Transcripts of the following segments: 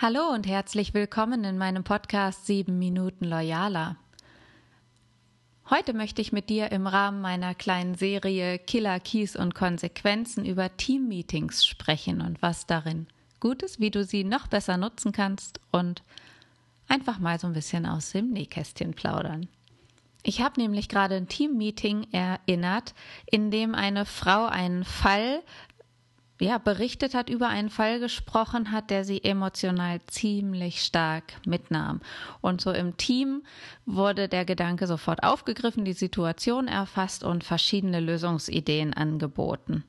Hallo und herzlich willkommen in meinem Podcast 7 Minuten Loyaler. Heute möchte ich mit dir im Rahmen meiner kleinen Serie Killer Keys und Konsequenzen über Teammeetings sprechen und was darin gut ist, wie du sie noch besser nutzen kannst und einfach mal so ein bisschen aus dem Nähkästchen plaudern. Ich habe nämlich gerade ein Teammeeting erinnert, in dem eine Frau einen Fall ja, berichtet hat, über einen Fall gesprochen hat, der sie emotional ziemlich stark mitnahm. Und so im Team wurde der Gedanke sofort aufgegriffen, die Situation erfasst und verschiedene Lösungsideen angeboten.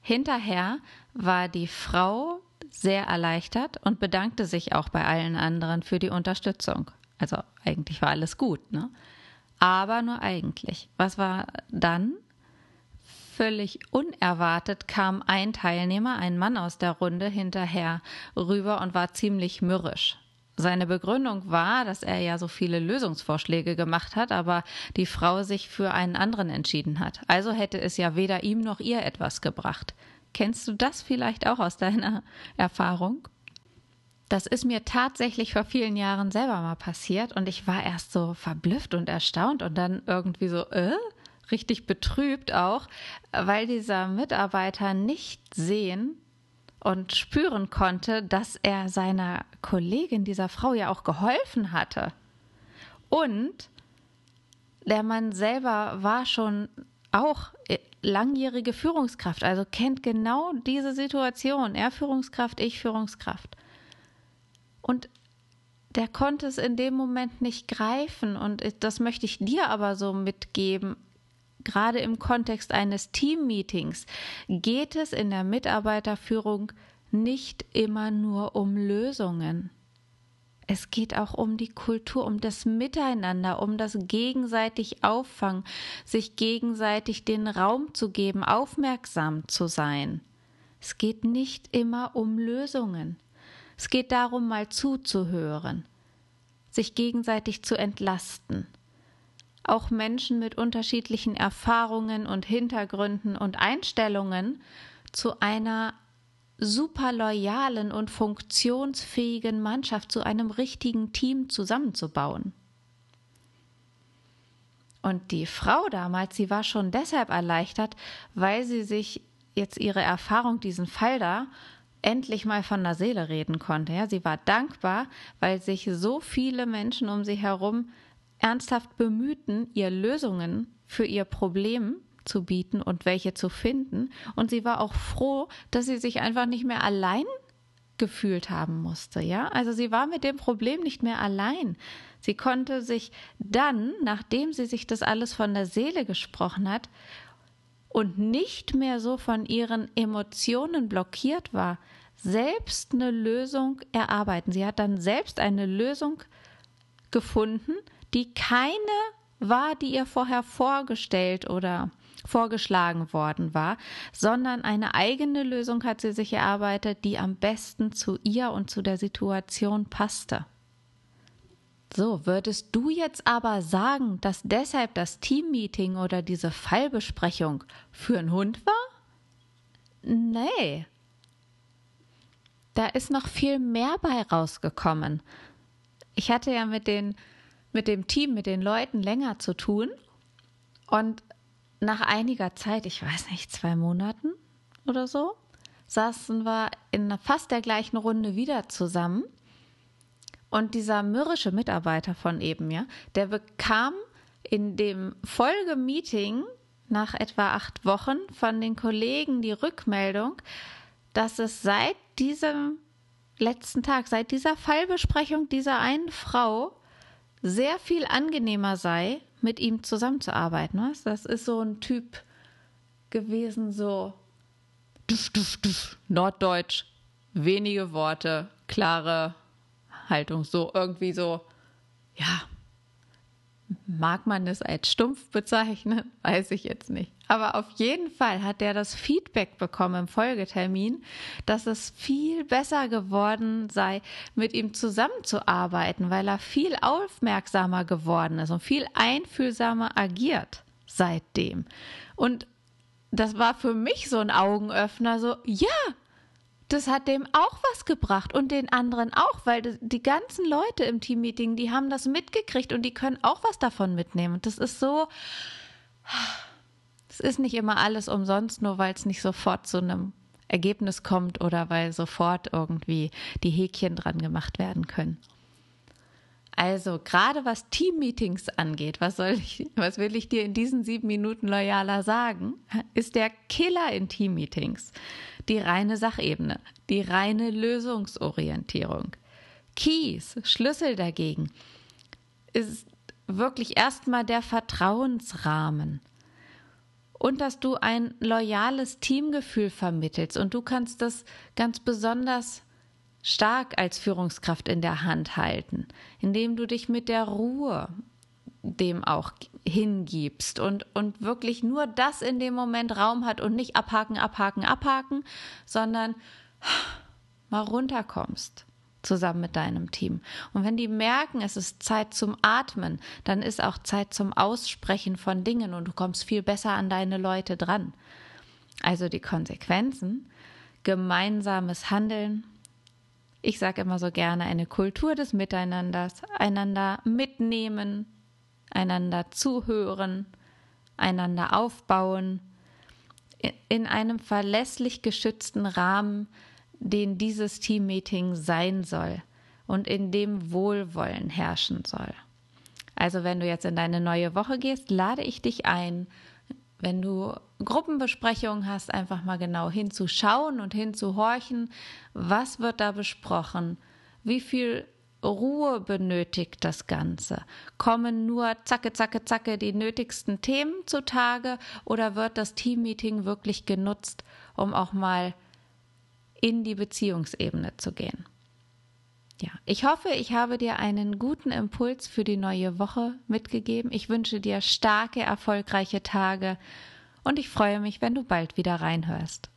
Hinterher war die Frau sehr erleichtert und bedankte sich auch bei allen anderen für die Unterstützung. Also eigentlich war alles gut, ne? Aber nur eigentlich. Was war dann? Völlig unerwartet kam ein Teilnehmer, ein Mann aus der Runde, hinterher rüber und war ziemlich mürrisch. Seine Begründung war, dass er ja so viele Lösungsvorschläge gemacht hat, aber die Frau sich für einen anderen entschieden hat. Also hätte es ja weder ihm noch ihr etwas gebracht. Kennst du das vielleicht auch aus deiner Erfahrung? Das ist mir tatsächlich vor vielen Jahren selber mal passiert und ich war erst so verblüfft und erstaunt und dann irgendwie so, äh, richtig betrübt auch, weil dieser Mitarbeiter nicht sehen und spüren konnte, dass er seiner Kollegin, dieser Frau ja auch geholfen hatte. Und der Mann selber war schon auch langjährige Führungskraft, also kennt genau diese Situation. Er Führungskraft, ich Führungskraft. Und der konnte es in dem Moment nicht greifen und das möchte ich dir aber so mitgeben gerade im Kontext eines Teammeetings geht es in der Mitarbeiterführung nicht immer nur um Lösungen. Es geht auch um die Kultur, um das Miteinander, um das gegenseitig Auffangen, sich gegenseitig den Raum zu geben, aufmerksam zu sein. Es geht nicht immer um Lösungen. Es geht darum, mal zuzuhören, sich gegenseitig zu entlasten auch Menschen mit unterschiedlichen Erfahrungen und Hintergründen und Einstellungen zu einer super loyalen und funktionsfähigen Mannschaft, zu einem richtigen Team zusammenzubauen. Und die Frau damals, sie war schon deshalb erleichtert, weil sie sich jetzt ihre Erfahrung, diesen Fall da, endlich mal von der Seele reden konnte. Ja, sie war dankbar, weil sich so viele Menschen um sie herum ernsthaft bemühten, ihr Lösungen für ihr Problem zu bieten und welche zu finden. Und sie war auch froh, dass sie sich einfach nicht mehr allein gefühlt haben musste, ja? Also sie war mit dem Problem nicht mehr allein. Sie konnte sich dann, nachdem sie sich das alles von der Seele gesprochen hat und nicht mehr so von ihren Emotionen blockiert war, selbst eine Lösung erarbeiten. Sie hat dann selbst eine Lösung gefunden, die keine war, die ihr vorher vorgestellt oder vorgeschlagen worden war, sondern eine eigene Lösung hat sie sich erarbeitet, die am besten zu ihr und zu der Situation passte. So, würdest du jetzt aber sagen, dass deshalb das Teammeeting oder diese Fallbesprechung für einen Hund war? Nee. Da ist noch viel mehr bei rausgekommen. Ich hatte ja mit den mit dem Team, mit den Leuten länger zu tun. Und nach einiger Zeit, ich weiß nicht, zwei Monaten oder so, saßen wir in fast der gleichen Runde wieder zusammen. Und dieser mürrische Mitarbeiter von eben, ja, der bekam in dem Folgemeeting nach etwa acht Wochen von den Kollegen die Rückmeldung, dass es seit diesem letzten Tag, seit dieser Fallbesprechung dieser einen Frau sehr viel angenehmer sei, mit ihm zusammenzuarbeiten. Was? Das ist so ein Typ gewesen, so duff, duff, duff, norddeutsch, wenige Worte, klare Haltung, so irgendwie so, ja, Mag man es als stumpf bezeichnen? Weiß ich jetzt nicht. Aber auf jeden Fall hat er das Feedback bekommen im Folgetermin, dass es viel besser geworden sei, mit ihm zusammenzuarbeiten, weil er viel aufmerksamer geworden ist und viel einfühlsamer agiert seitdem. Und das war für mich so ein Augenöffner, so, ja, das hat dem auch was gebracht und den anderen auch, weil die ganzen Leute im Teammeeting, die haben das mitgekriegt und die können auch was davon mitnehmen. Und das ist so, es ist nicht immer alles umsonst, nur weil es nicht sofort zu einem Ergebnis kommt oder weil sofort irgendwie die Häkchen dran gemacht werden können. Also gerade was Teammeetings angeht, was soll ich, was will ich dir in diesen sieben Minuten loyaler sagen, ist der Killer in Teammeetings die reine Sachebene, die reine Lösungsorientierung. Keys, Schlüssel dagegen, ist wirklich erstmal der Vertrauensrahmen und dass du ein loyales Teamgefühl vermittelst. Und du kannst das ganz besonders stark als Führungskraft in der Hand halten, indem du dich mit der Ruhe dem auch hingibst und, und wirklich nur das in dem Moment Raum hat und nicht abhaken, abhaken, abhaken, sondern mal runterkommst zusammen mit deinem Team. Und wenn die merken, es ist Zeit zum Atmen, dann ist auch Zeit zum Aussprechen von Dingen und du kommst viel besser an deine Leute dran. Also die Konsequenzen, gemeinsames Handeln, ich sage immer so gerne, eine Kultur des Miteinanders, einander mitnehmen, einander zuhören, einander aufbauen, in einem verlässlich geschützten Rahmen, den dieses Teammeeting sein soll und in dem Wohlwollen herrschen soll. Also wenn du jetzt in deine neue Woche gehst, lade ich dich ein, wenn du Gruppenbesprechungen hast, einfach mal genau hinzuschauen und hinzuhorchen, was wird da besprochen, wie viel Ruhe benötigt das Ganze? Kommen nur zacke, zacke, zacke die nötigsten Themen zutage oder wird das Teammeeting wirklich genutzt, um auch mal in die Beziehungsebene zu gehen? Ja, ich hoffe, ich habe dir einen guten Impuls für die neue Woche mitgegeben. Ich wünsche dir starke, erfolgreiche Tage und ich freue mich, wenn du bald wieder reinhörst.